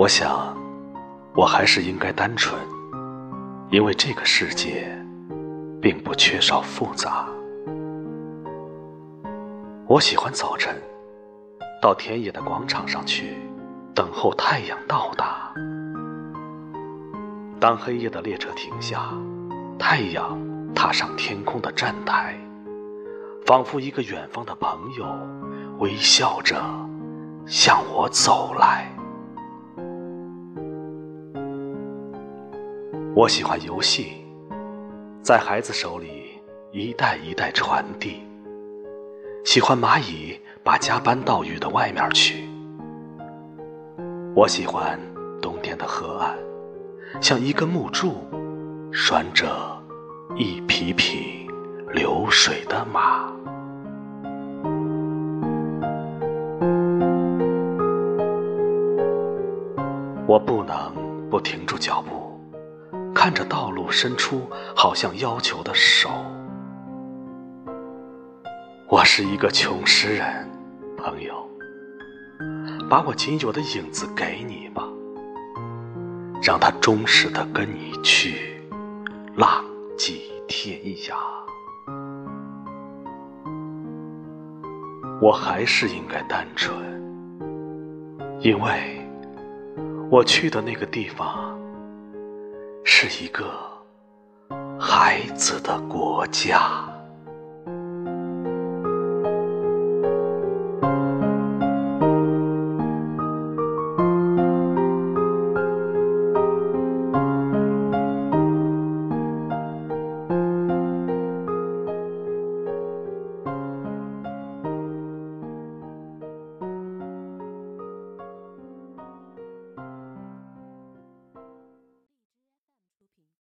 我想，我还是应该单纯，因为这个世界并不缺少复杂。我喜欢早晨，到田野的广场上去，等候太阳到达。当黑夜的列车停下，太阳踏上天空的站台，仿佛一个远方的朋友，微笑着向我走来。我喜欢游戏，在孩子手里一代一代传递。喜欢蚂蚁把家搬到雨的外面去。我喜欢冬天的河岸，像一根木柱，拴着一匹匹流水的马。我不能不停住脚步。看着道路伸出，好像要求的手。我是一个穷诗人，朋友，把我仅有的影子给你吧，让它忠实的跟你去，浪迹天涯。我还是应该单纯，因为我去的那个地方。是一个孩子的国家。